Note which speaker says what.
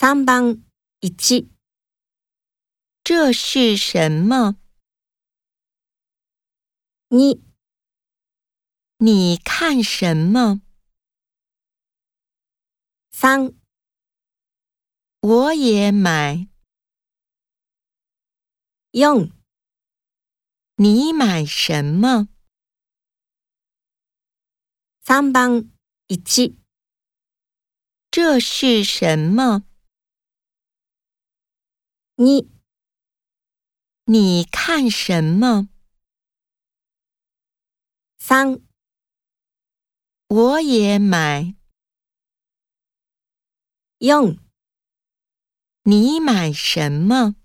Speaker 1: 三番一，这是什么？
Speaker 2: 你
Speaker 1: 你看什么？
Speaker 2: 三
Speaker 1: 我也买。
Speaker 2: 用
Speaker 1: 你买什么？
Speaker 2: 三番一，
Speaker 1: 这是什么？
Speaker 2: 你
Speaker 1: 你看什么？
Speaker 2: 三
Speaker 1: 我也买。
Speaker 2: 用
Speaker 1: 你买什么？